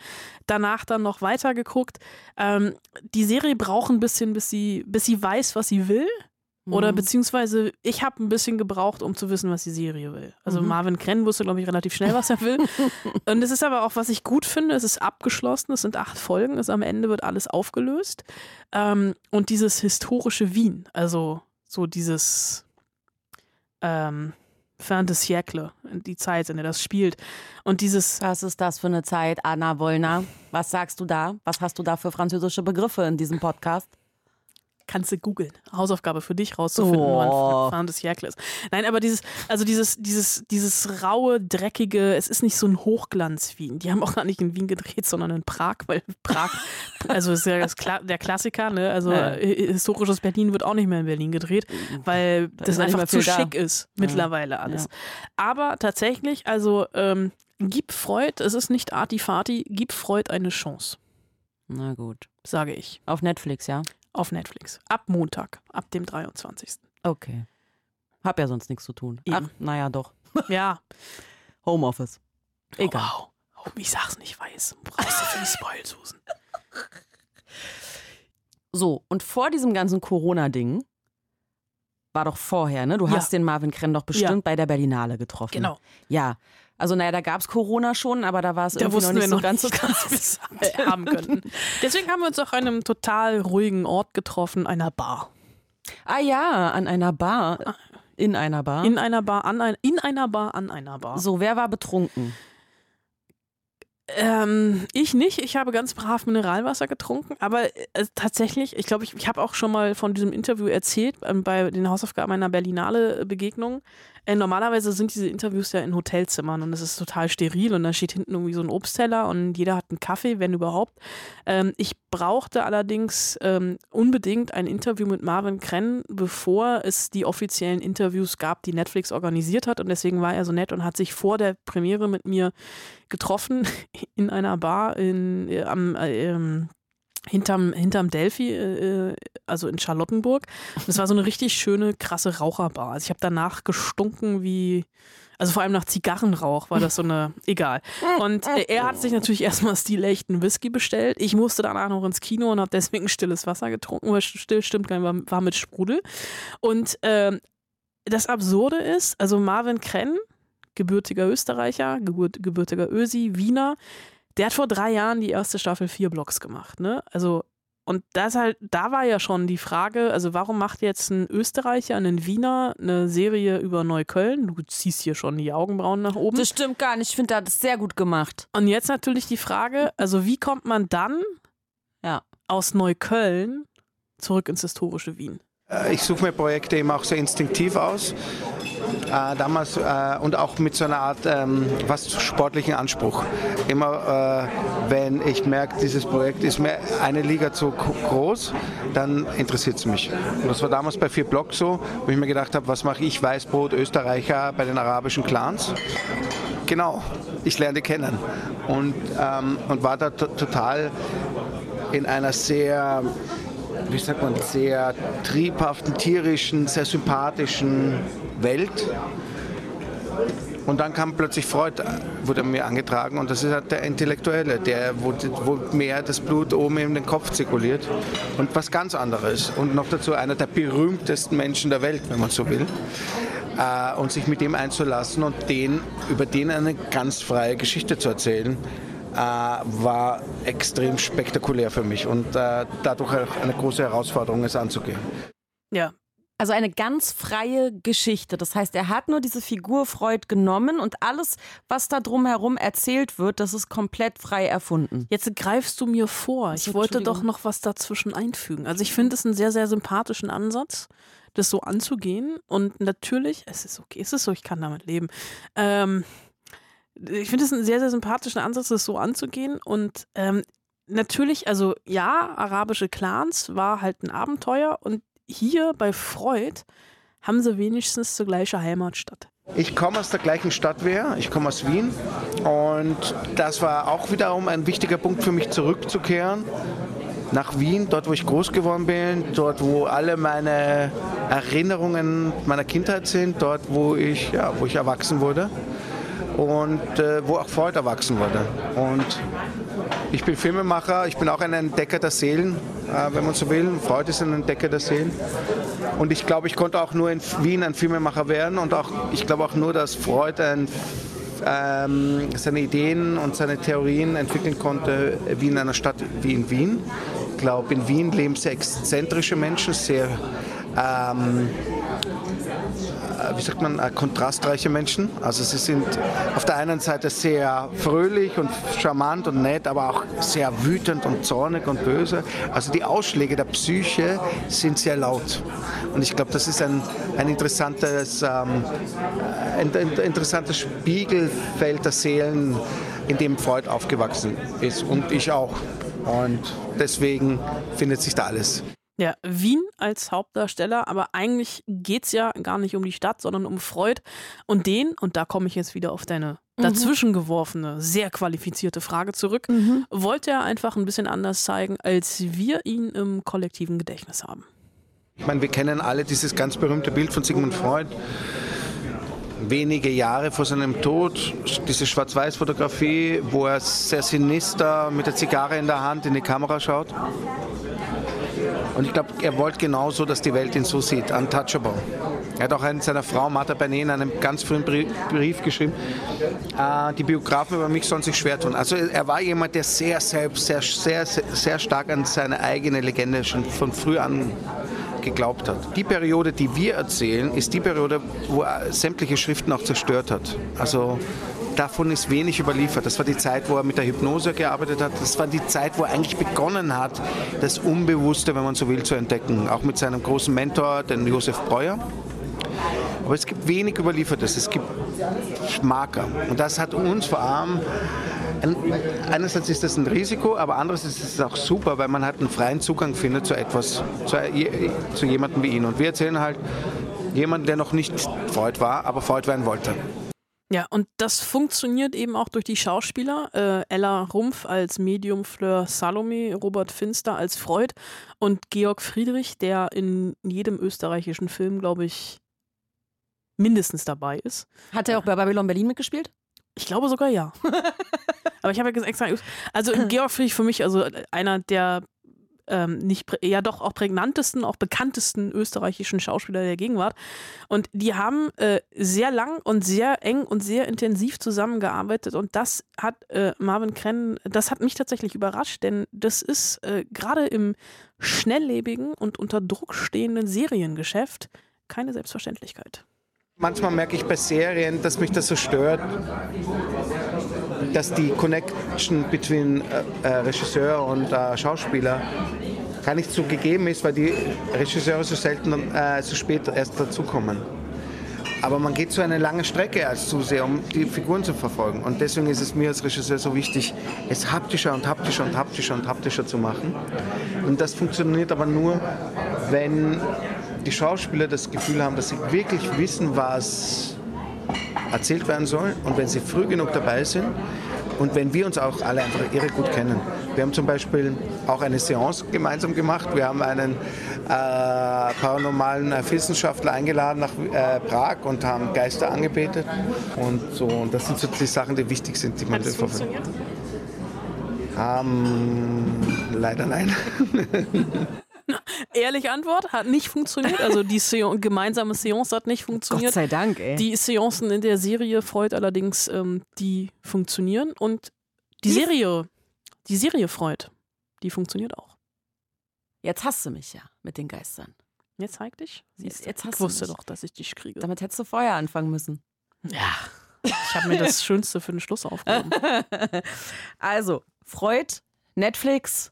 danach dann noch weiter geguckt. Ähm, die Serie braucht ein bisschen, bis sie, bis sie weiß, was sie will. Oder
Mhm.
beziehungsweise ich habe ein bisschen gebraucht, um zu wissen, was die Serie will. Also
Mhm.
Marvin Krenn wusste, glaube ich, relativ schnell, was er will. Und es ist aber auch, was ich gut finde, es ist abgeschlossen, es sind acht Folgen, es am Ende wird alles aufgelöst. Ähm, und dieses historische Wien, also so dieses ähm, fin de siècle, die Zeit, in der das spielt. Und dieses
Was ist das für eine Zeit, Anna Wollner? Was sagst du da? Was hast du da für französische Begriffe in diesem Podcast?
Kannst du googeln. Hausaufgabe für dich rauszufinden,
Oh.
wann Fahren des ist. Nein, aber dieses, also dieses, dieses, dieses raue, dreckige, es ist nicht so ein Hochglanz-Wien. Die haben auch gar nicht in Wien gedreht, sondern in Prag, weil Prag, also ist ja das Kla der Klassiker, ne? Also
Ja.
äh, historisches Berlin wird auch nicht mehr in Berlin gedreht, weil
Da
das einfach zu
viel da.
schick ist, mittlerweile alles.
Ja.
Aber tatsächlich, also ähm, gib Freud, es ist nicht Artifati, gib Freud eine Chance,
Na gut.
sage ich.
Auf Netflix, ja?
Auf Netflix. Ab Montag, ab dem 23.
Okay. Hab ja sonst nichts zu tun.
Eben.
Ach, naja, doch.
Ja.
Homeoffice. Egal.
Oh, wow. Oh, ich sag's nicht weiß. Brauchst du für die Spoil-Susan.
So, und vor diesem ganzen Corona-Ding war doch vorher, ne? Du
Ja.
hast den Marvin Krenn doch bestimmt bei der Berlinale getroffen.
Genau.
Ja. Also, naja, da gab es Corona schon, aber da war es irgendwie noch nicht
wir
so
noch
ganz so krass.
wir haben könnten. Deswegen haben wir uns auch an einem total ruhigen Ort getroffen, einer Bar.
Ah ja, an einer Bar. In einer Bar.
In einer Bar, an ein, in einer Bar, an einer Bar.
so, wer war betrunken?
Ähm, ich nicht. Ich habe ganz brav Mineralwasser getrunken. Aber äh, tatsächlich, ich glaube, ich, ich habe auch schon mal von diesem Interview erzählt ähm, bei den Hausaufgaben meiner Berlinale-Begegnung. Äh, normalerweise sind diese Interviews ja in Hotelzimmern und es ist total steril und da steht hinten irgendwie so ein Obstteller und jeder hat einen Kaffee, wenn überhaupt. Ähm, ich brauchte allerdings ähm, unbedingt ein Interview mit Marvin Krenn, bevor es die offiziellen Interviews gab, die Netflix organisiert hat und deswegen war er so nett und hat sich vor der Premiere mit mir getroffen in einer Bar in, äh, am äh, ähm, hinterm, hinterm Delphi, äh, also in Charlottenburg. Und es war so eine richtig schöne, krasse Raucherbar. Also ich habe danach gestunken wie, also vor allem nach Zigarrenrauch war das so eine, egal. Und äh, er hat sich natürlich erstmal stilechten Whisky bestellt. Ich musste danach noch ins Kino und habe deswegen stilles Wasser getrunken, weil still stimmt gar nicht, war, war mit Sprudel. Und äh, das Absurde ist, also Marvin Krenn, gebürtiger Österreicher, gebürtiger Ösi, Wiener, der hat vor drei Jahren die erste Staffel vier Blocks gemacht, ne? Also, und das halt, da war ja schon die Frage, also warum macht jetzt ein Österreicher, ein Wiener eine Serie über Neukölln? Du ziehst hier schon die Augenbrauen nach oben.
Das stimmt gar nicht. Ich finde, er hat das sehr gut gemacht.
Und jetzt natürlich die Frage, also wie kommt man dann
ja.
aus Neukölln zurück ins historische Wien?
Äh, ich suche mir Projekte eben auch sehr instinktiv aus. Äh, damals äh, und auch mit so einer Art ähm, fast sportlichen Anspruch. Immer äh, wenn ich merke, dieses Projekt ist mir eine Liga zu groß, dann interessiert es mich. Und das war damals bei vier Blocks so, wo ich mir gedacht habe, was mache ich Weißbrot Österreicher bei den arabischen Clans? Genau, ich lerne die kennen und, ähm, und war da total in einer sehr wie sagt man, sehr triebhaften, tierischen, sehr sympathischen Welt. Und dann kam plötzlich Freud, wurde mir angetragen und das ist halt der Intellektuelle, der, wo, wo mehr das Blut oben in den Kopf zirkuliert und was ganz anderes. Und noch dazu einer der berühmtesten Menschen der Welt, wenn man so will. Äh, und sich mit dem einzulassen und den, über den eine ganz freie Geschichte zu erzählen, äh, war extrem spektakulär für mich und äh, dadurch auch eine große Herausforderung, es anzugehen.
Ja,
also eine ganz freie Geschichte. Das heißt, er hat nur diese Figur Freud genommen und alles, was da drumherum erzählt wird, das ist komplett frei erfunden.
Jetzt greifst du mir vor. Ich wollte doch noch was dazwischen einfügen. Also ich finde es einen sehr, sehr sympathischen Ansatz, das so anzugehen. Und natürlich, es ist okay, es ist so, ich kann damit leben. Ähm, ich finde es einen sehr, sehr sympathischen Ansatz, das so anzugehen. Und ähm, natürlich, also ja, arabische Clans war halt ein Abenteuer und hier bei Freud haben sie wenigstens zur gleichen Heimatstadt.
Ich komme aus der gleichen Stadt wie er, ich komme aus Wien und das war auch wiederum ein wichtiger Punkt für mich zurückzukehren nach Wien, dort wo ich groß geworden bin, dort wo alle meine Erinnerungen meiner Kindheit sind, dort wo ich, ja, wo ich erwachsen wurde und äh, wo auch Freud erwachsen wurde. Und ich bin Filmemacher, ich bin auch ein Entdecker der Seelen, äh, wenn man so will. Freud ist ein Entdecker der Seelen. Und ich glaube, ich konnte auch nur in Wien ein Filmemacher werden und auch, ich glaube auch nur, dass Freud ein ähm, seine Ideen und seine Theorien entwickeln konnte, wie in einer Stadt wie in Wien. Ich glaube, in Wien leben sehr exzentrische Menschen, sehr ähm, wie sagt man, äh, kontrastreiche Menschen. Also sie sind auf der einen Seite sehr fröhlich und charmant und nett, aber auch sehr wütend und zornig und böse. Also die Ausschläge der Psyche sind sehr laut. Und ich glaube, das ist ein, ein interessantes, ähm, ein, ein interessantes Spiegelfeld der Seelen, in dem Freud aufgewachsen ist und ich auch. Und deswegen findet sich da alles.
Ja, Wien als Hauptdarsteller, aber eigentlich geht es ja gar nicht um die Stadt, sondern um Freud. Und den, und da komme ich jetzt wieder auf deine mhm. dazwischen geworfene, sehr qualifizierte Frage zurück, mhm. wollte er einfach ein bisschen anders zeigen, als wir ihn im kollektiven Gedächtnis haben.
Ich meine, wir kennen alle dieses ganz berühmte Bild von Sigmund Freud wenige Jahre vor seinem Tod, diese Schwarz-Weiß-Fotografie, wo er sehr sinister mit der Zigarre in der Hand in die Kamera schaut. Und ich glaube, er wollte genauso, dass die Welt ihn so sieht, untouchable. Er hat auch einen seiner Frau Martha Bernet in einem ganz frühen Brief geschrieben, äh, die Biografen über mich sollen sich schwer tun. Also er war jemand, der sehr selbst, sehr, sehr, sehr stark an seine eigene Legende schon von früh an geglaubt hat. Die Periode, die wir erzählen, ist die Periode, wo er sämtliche Schriften auch zerstört hat. Also davon ist wenig überliefert. Das war die Zeit, wo er mit der Hypnose gearbeitet hat. Das war die Zeit, wo er eigentlich begonnen hat, das Unbewusste, wenn man so will, zu entdecken. Auch mit seinem großen Mentor, den Josef Breuer. Aber es gibt wenig Überliefertes, es gibt Marker. Und das hat uns vor allem, einerseits ist das ein Risiko, aber andererseits ist es auch super, weil man halt einen freien Zugang findet zu etwas, zu, zu jemandem wie ihn. Und wir erzählen halt jemanden, der noch nicht Freud war, aber Freud werden wollte.
Ja, und das funktioniert eben auch durch die Schauspieler. Äh, Ella Rumpf als Medium Fleur Salome, Robert Finster als Freud und Georg Friedrich, der in jedem österreichischen Film, glaube ich, mindestens dabei ist.
Hat er auch bei Babylon Berlin mitgespielt?
Ich glaube sogar ja. Aber ich habe ja extra. Also Georg Friedrich für mich, also einer der ähm, nicht, ja doch auch prägnantesten, auch bekanntesten österreichischen Schauspieler der Gegenwart. Und die haben äh, sehr lang und sehr eng und sehr intensiv zusammengearbeitet. Und das hat äh, Marvin Krenn, das hat mich tatsächlich überrascht, denn das ist äh, gerade im schnelllebigen und unter Druck stehenden Seriengeschäft keine Selbstverständlichkeit.
Manchmal merke ich bei Serien, dass mich das so stört, dass die Connection zwischen äh, äh, Regisseur und äh, Schauspieler gar nicht so gegeben ist, weil die Regisseure so selten, äh, so spät erst dazukommen. Aber man geht so eine lange Strecke als Zuseher, um die Figuren zu verfolgen. Und deswegen ist es mir als Regisseur so wichtig, es haptischer und haptischer und haptischer und haptischer zu machen. Und das funktioniert aber nur, wenn die Schauspieler das Gefühl haben, dass sie wirklich wissen, was erzählt werden soll und wenn sie früh genug dabei sind und wenn wir uns auch alle einfach irre gut kennen. Wir haben zum Beispiel auch eine Seance gemeinsam gemacht. Wir haben einen äh, paranormalen Wissenschaftler eingeladen nach äh, Prag und haben Geister angebetet und so. Und das sind so die Sachen, die wichtig sind, die man
Hat es funktioniert?
Ähm, leider nein.
Ehrliche Antwort, hat nicht funktioniert. Also die Seance, gemeinsame Seance hat nicht funktioniert.
Gott sei Dank, ey.
Die Seancen in der Serie Freud allerdings, ähm, die funktionieren. Und die Serie, die Serie Freud, die funktioniert auch.
Jetzt hast du mich ja mit den Geistern.
Jetzt zeig dich.
Jetzt,
Siehst
jetzt hast
ich
du
wusste
mich.
doch, dass ich dich kriege.
Damit hättest du vorher anfangen müssen.
Ja, ich habe mir das Schönste für den Schluss aufgehoben.
Also, Freud, Netflix,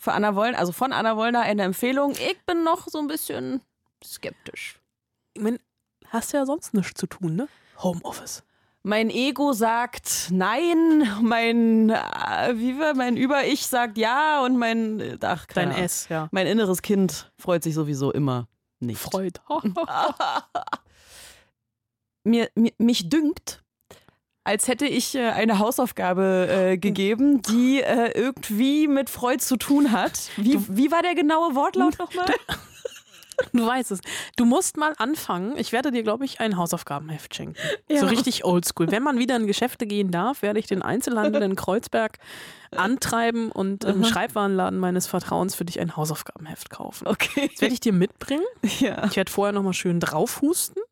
für Anna Wollner, also von Anna Wollner eine Empfehlung. Ich bin noch so ein bisschen skeptisch.
Ich mein, hast ja sonst nichts zu tun, ne? Homeoffice.
Mein Ego sagt nein, mein äh, wie war mein Über-Ich sagt ja und mein ach,
Dein. S, ja.
Mein inneres Kind freut sich sowieso immer nicht.
Freud.
mir, mir, mich dünkt, als hätte ich äh, eine Hausaufgabe äh, gegeben, die äh, irgendwie mit Freud zu tun hat. Wie, wie war der genaue Wortlaut nochmal?
Du weißt es. Du musst mal anfangen. Ich werde dir, glaube ich, ein Hausaufgabenheft schenken.
Ja.
So richtig oldschool. Wenn man wieder in Geschäfte gehen darf, werde ich den Einzelhandel in Kreuzberg antreiben und im Schreibwarenladen meines Vertrauens für dich ein Hausaufgabenheft kaufen.
Okay.
Das werde ich dir mitbringen.
Ja.
Ich werde vorher nochmal schön draufhusten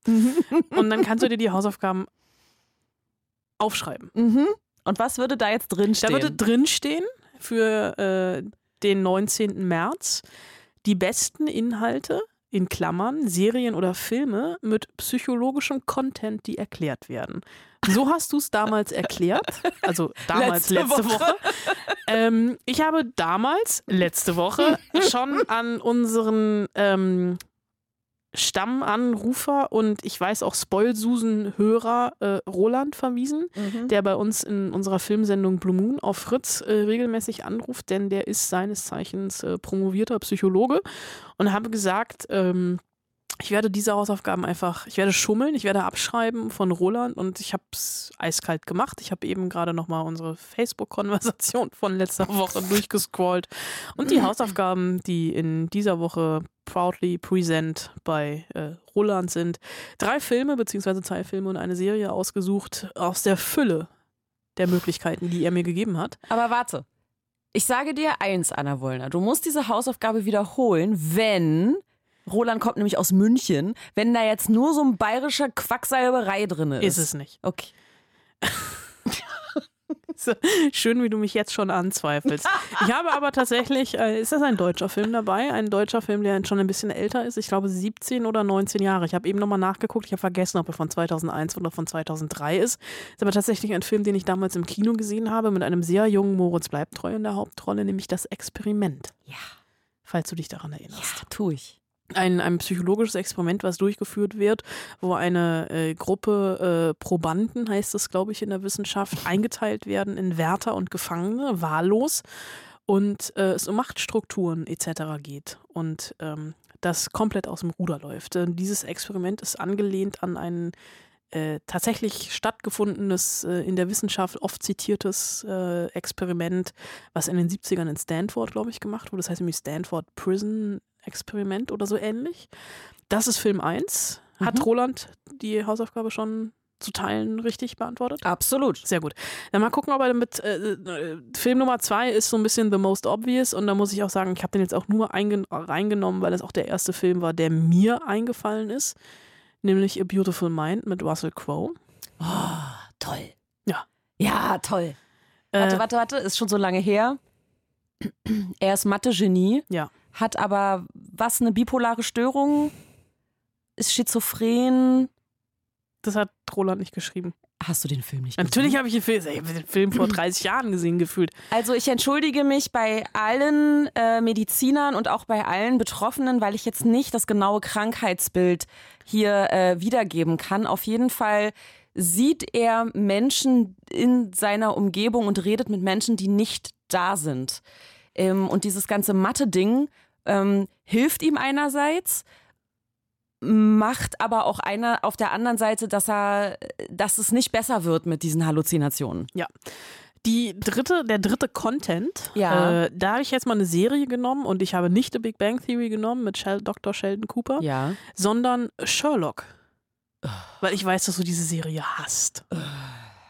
und dann kannst du dir die Hausaufgaben aufschreiben.
Mhm. Und was würde da jetzt drin
Da würde drinstehen für äh, den 19. März die besten Inhalte in Klammern, Serien oder Filme mit psychologischem Content, die erklärt werden. So hast du es damals erklärt, also damals
Letzte
letzte, Woche. Ähm, ich habe damals, letzte Woche, schon an unseren ähm, Stammanrufer und ich weiß auch Spoilsusen-Hörer äh, Roland verwiesen, der bei uns in unserer Filmsendung Blue Moon auf Fritz äh, regelmäßig anruft, denn der ist seines Zeichens äh, promovierter Psychologe und habe gesagt, ähm, ich werde diese Hausaufgaben einfach, ich werde schummeln, ich werde abschreiben von Roland und ich habe es eiskalt gemacht. Ich habe eben gerade nochmal unsere Facebook-Konversation von letzter Woche durchgescrollt und die Hausaufgaben, die in dieser Woche proudly present bei äh, Roland sind, drei Filme beziehungsweise zwei Filme und eine Serie ausgesucht aus der Fülle der Möglichkeiten, die er mir gegeben hat.
Aber warte. Ich sage dir eins, Anna Wollner. Du musst diese Hausaufgabe wiederholen, wenn. Roland kommt nämlich aus München, wenn da jetzt nur so ein bayerischer Quacksalberei drin ist.
Ist es nicht.
Okay.
Schön, wie du mich jetzt schon anzweifelst. Ich habe aber tatsächlich, äh, ist das ein deutscher Film dabei? Ein deutscher Film, der schon ein bisschen älter ist. Ich glaube 17 oder 19 Jahre. Ich habe eben nochmal nachgeguckt. Ich habe vergessen, ob er von 2001 oder von 2003 ist. Ist aber tatsächlich ein Film, den ich damals im Kino gesehen habe, mit einem sehr jungen Moritz Bleibtreu in der Hauptrolle, nämlich Das Experiment.
Ja.
Falls du dich daran erinnerst
Ja, tu ich.
Ein, ein psychologisches Experiment, was durchgeführt wird, wo eine äh, Gruppe äh, Probanden, heißt es, glaube ich, in der Wissenschaft, eingeteilt werden in Wärter und Gefangene, wahllos, und äh, es um Machtstrukturen etc. geht. Und ähm, das komplett aus dem Ruder läuft. Dieses Experiment ist angelehnt an ein äh, tatsächlich stattgefundenes, äh, in der Wissenschaft oft zitiertes äh, Experiment, was in den 70ern in Stanford, glaube ich, gemacht wurde. Das heißt nämlich Stanford Prison Experiment oder so ähnlich. Das ist Film 1. Hat
Mhm.
Roland die Hausaufgabe schon zu Teilen richtig beantwortet?
Absolut.
Sehr gut. Dann mal gucken, ob er mit äh, äh, Film Nummer zwei ist so ein bisschen The Most Obvious und da muss ich auch sagen, ich habe den jetzt auch nur eingen reingenommen, weil es auch der erste Film war, der mir eingefallen ist, nämlich A Beautiful Mind mit Russell Crowe.
Oh, toll.
Ja.
Ja, toll. Warte,
Äh,
warte, warte, ist schon so lange her. Er ist Mathe-Genie,
Ja.
hat aber was, eine bipolare Störung? Ist schizophren?
Das hat Roland nicht geschrieben.
Hast du den Film nicht
Natürlich
gesehen?
habe ich den Film, ich den Film vor 30 Jahren gesehen gefühlt.
Also ich entschuldige mich bei allen äh, Medizinern und auch bei allen Betroffenen, weil ich jetzt nicht das genaue Krankheitsbild hier äh, wiedergeben kann. Auf jeden Fall sieht er Menschen in seiner Umgebung und redet mit Menschen, die nicht da sind. Ähm, und dieses ganze Mathe-Ding ähm, hilft ihm einerseits, macht aber auch einer auf der anderen Seite, dass er, dass es nicht besser wird mit diesen Halluzinationen.
Die dritte, der dritte Content,
Ja.
äh, da habe ich jetzt mal eine Serie genommen und ich habe nicht The Big Bang Theory genommen mit Shel Dr. Sheldon Cooper,
Ja.
sondern Sherlock. Weil ich weiß, dass du diese Serie hast.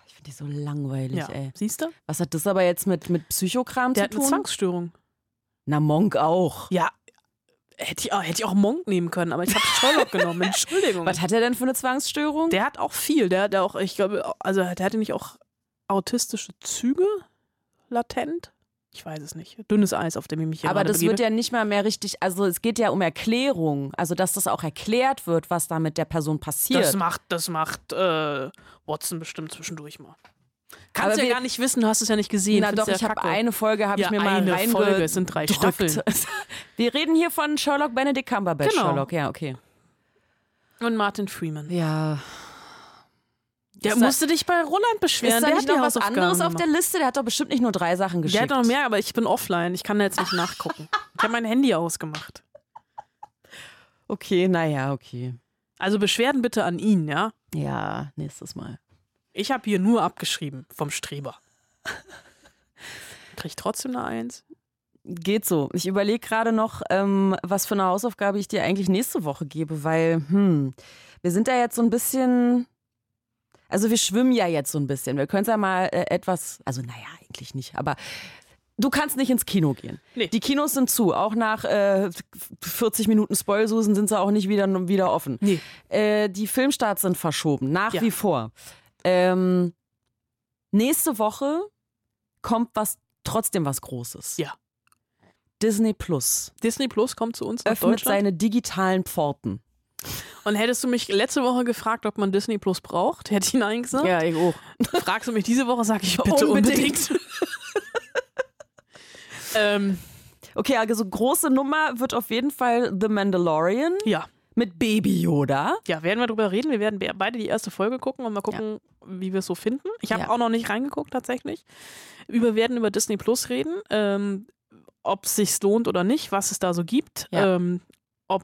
Ich finde die so langweilig,
Ja.
ey.
Siehst du?
Was hat das aber jetzt mit, mit Psychokram
Der
zu
hat eine
tun?
Zwangsstörung.
Na, Monk auch.
Ja. Hätte ich, auch, hätte ich auch Monk nehmen können, aber ich habe Sherlock genommen. Entschuldigung.
Was hat er denn für eine Zwangsstörung?
Der hat auch viel. Der hat auch, ich glaube, also der hatte nicht auch autistische Züge latent? Ich weiß es nicht. Dünnes Eis, auf dem ich mich hier
aber das
begebe.
wird ja nicht mal mehr richtig, also es geht ja um Erklärung, also dass das auch erklärt wird, was da mit der Person passiert.
Das macht, das macht äh, Watson bestimmt zwischendurch mal. Kannst du ja gar nicht wissen, du hast es ja nicht gesehen.
Na
Findest
doch,
ja
ich habe eine Folge, habe
ja,
ich mir mal
eine. Folge, es sind drei Staffeln.
Wir reden hier von Sherlock Benedict Cumberbatch.
Genau.
Sherlock, ja, okay.
Und Martin Freeman.
Ja.
Der
Ist
musste dich bei Roland beschweren.
Ist da
der
nicht noch was anderes auf der. Liste? Der hat doch bestimmt nicht nur drei Sachen
Der
geschickt.
hat noch mehr, aber ich bin offline. Ich kann da jetzt nicht nachgucken. Ich habe mein Handy ausgemacht.
Okay, naja, okay.
Also Beschwerden bitte an ihn, ja?
Ja, nächstes Mal.
Ich habe hier nur abgeschrieben vom Streber. Krieg ich trotzdem eine Eins?
Geht so. Ich überlege gerade noch, ähm, was für eine Hausaufgabe ich dir eigentlich nächste Woche gebe, weil, hm, wir sind da jetzt so ein bisschen. Also, wir schwimmen ja jetzt so ein bisschen. Wir können es ja mal äh, etwas. Also, naja, eigentlich nicht, aber. Du kannst nicht ins Kino gehen.
Nee.
Die Kinos sind zu. Auch nach äh, 40 Minuten Spoilsusen sind sie auch nicht wieder, wieder offen.
Nee.
Äh, die Filmstarts sind verschoben, nach
Ja.
wie vor. Ähm, nächste Woche kommt was trotzdem was Großes.
Ja.
Disney Plus
Disney Plus kommt zu uns
öffnet seine digitalen Pforten.
Und hättest du mich letzte Woche gefragt, ob man Disney Plus braucht, hätte ich Nein gesagt.
ich auch.
Fragst du mich diese Woche, sage ich bitte unbedingt.
Unbedingt.
ähm,
Okay, also große Nummer wird auf jeden Fall The Mandalorian
ja.
Mit Baby Yoda.
Ja, werden wir drüber reden. Wir werden be- beide die erste Folge gucken und mal gucken, wie wir es so finden. Ich habe
Ja.
auch noch nicht reingeguckt tatsächlich. Wir werden über Disney Plus reden, ähm, ob es sich lohnt oder nicht, was es da so gibt,
Ja.
ähm, ob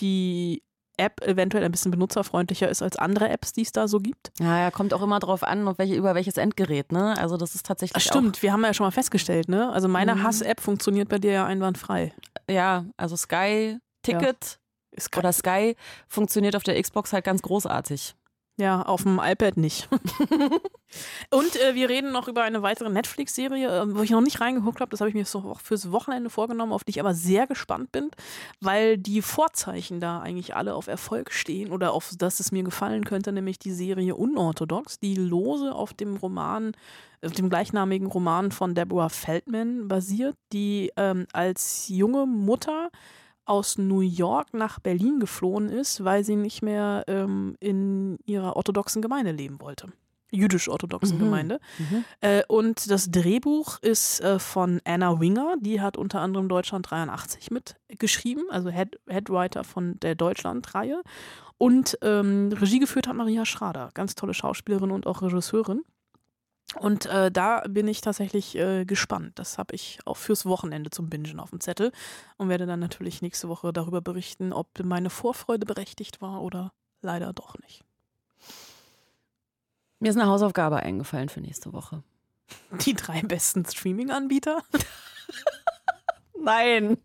die App eventuell ein bisschen benutzerfreundlicher ist als andere Apps, die es da so gibt.
Ja, ja, kommt auch immer drauf an, auf welche, über welches Endgerät, ne? Also das ist tatsächlich
Ach, stimmt, wir haben ja schon mal festgestellt, ne? Also meine
Mhm.
Hass-App funktioniert bei dir ja einwandfrei.
ja, also Sky Ticket oder Sky funktioniert auf der Xbox halt ganz großartig.
Ja, auf dem iPad nicht. Und äh, wir reden noch über eine weitere Netflix-Serie, äh, wo ich noch nicht reingeguckt habe. Das habe ich mir so auch fürs Wochenende vorgenommen, auf die ich aber sehr gespannt bin, weil die Vorzeichen da eigentlich alle auf Erfolg stehen oder auf dass es mir gefallen könnte, nämlich die Serie Unorthodox, die lose auf dem Roman, auf dem gleichnamigen Roman von Deborah Feldman basiert, die ähm, als junge Mutter aus New York nach Berlin geflohen ist, weil sie nicht mehr ähm, in ihrer orthodoxen Gemeinde leben wollte. Jüdisch-orthodoxen
Mhm.
Gemeinde.
Mhm.
Äh, und das Drehbuch ist äh, von Anna Winger, die hat unter anderem Deutschland 83 mitgeschrieben, also Head, Headwriter von der Deutschland-Reihe. Und ähm, Regie geführt hat Maria Schrader, ganz tolle Schauspielerin und auch Regisseurin. Und äh, da bin ich tatsächlich äh, gespannt. Das habe ich auch fürs Wochenende zum Bingen auf dem Zettel und werde dann natürlich nächste Woche darüber berichten, ob meine Vorfreude berechtigt war oder leider doch nicht.
Mir ist eine Hausaufgabe eingefallen für nächste Woche.
Die drei besten Streaming-Anbieter?
Nein.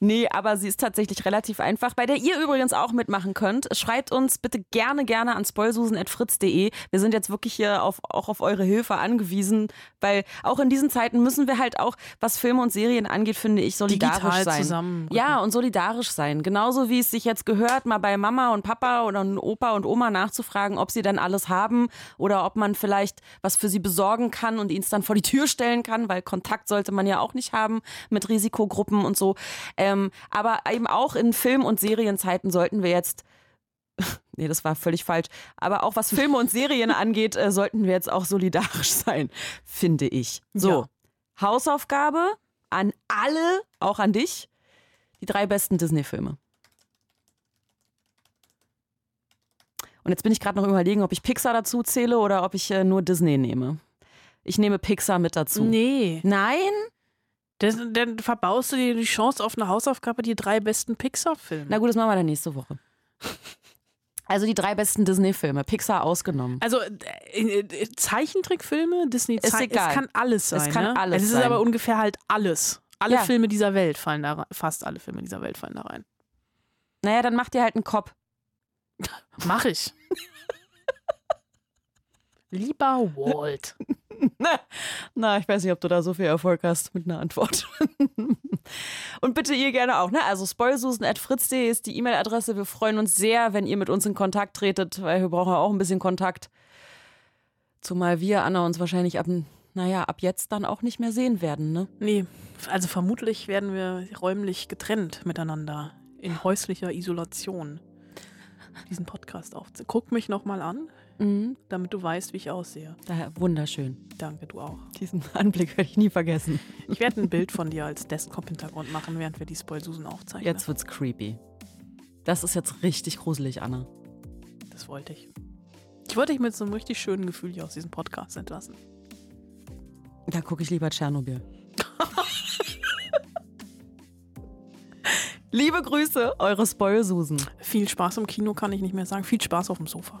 Nee, aber sie ist tatsächlich relativ einfach, bei der ihr übrigens auch mitmachen könnt. Schreibt uns bitte gerne, gerne an spoilsusen.fritz.de. Wir sind jetzt wirklich hier auf, auch auf eure Hilfe angewiesen, weil auch in diesen Zeiten müssen wir halt auch, was Filme und Serien angeht, finde ich, solidarisch
Digital
sein.
zusammen.
Ja, und solidarisch sein. Genauso wie es sich jetzt gehört, mal bei Mama und Papa oder Opa und Oma nachzufragen, ob sie dann alles haben oder ob man vielleicht was für sie besorgen kann und ihnen es dann vor die Tür stellen kann, weil Kontakt sollte man ja auch nicht haben mit Risikogruppen und so. Ähm, aber eben auch in Film- und Serienzeiten sollten wir jetzt Nee, das war völlig falsch. Aber auch was Filme und Serien angeht, äh, sollten wir jetzt auch solidarisch sein, finde ich. So,
Ja.
Hausaufgabe an alle, auch an dich. Die drei besten Disney-Filme. Und jetzt bin ich gerade noch überlegen, ob ich Pixar dazu zähle oder ob ich äh, nur Disney nehme. Ich nehme Pixar mit dazu.
Nee,
Nein?
Das, dann verbaust du dir die Chance auf eine Hausaufgabe, die drei besten Pixar-Filme.
Na gut, das machen wir dann nächste Woche. Also die drei besten Disney-Filme, Pixar ausgenommen.
Also äh, äh, Zeichentrickfilme, Disney,
Ist
Zei-
egal.
es kann alles
Es
sein.
kann
ne?
alles
Es ist
sein.
aber ungefähr halt alles. Alle
Ja.
Filme dieser Welt fallen da rein. Fast alle Filme dieser Welt fallen da rein.
Naja, dann macht ihr halt einen Kopf.
Mach ich. Lieber Walt.
Na, ich weiß nicht, ob du da so viel Erfolg hast mit einer Antwort. Und bitte ihr gerne auch, ne? Also spoilsusen.fritz.de ist die E-Mail-Adresse. Wir freuen uns sehr, wenn ihr mit uns in Kontakt tretet, weil wir brauchen ja auch ein bisschen Kontakt. Zumal wir, Anna, uns wahrscheinlich ab, naja, ab jetzt dann auch nicht mehr sehen werden, ne?
Nee, also vermutlich werden wir räumlich getrennt miteinander in häuslicher Isolation diesen Podcast auf. Guck mich nochmal an,
Mhm.
damit du weißt, wie ich aussehe.
Daher wunderschön.
Danke, du auch.
Diesen Anblick werde ich nie vergessen.
Ich werde ein Bild von dir als Desktop-Hintergrund machen, während wir die Spoil-Susen aufzeichnen.
Jetzt wird's creepy. Das ist jetzt richtig gruselig, Anna.
Das wollte ich. Ich wollte dich mit so einem richtig schönen Gefühl hier aus diesem Podcast entlassen.
Da gucke ich lieber Tschernobyl. Liebe Grüße, eure Spoilsusen.
Viel Spaß im Kino kann ich nicht mehr sagen. Viel Spaß auf dem Sofa.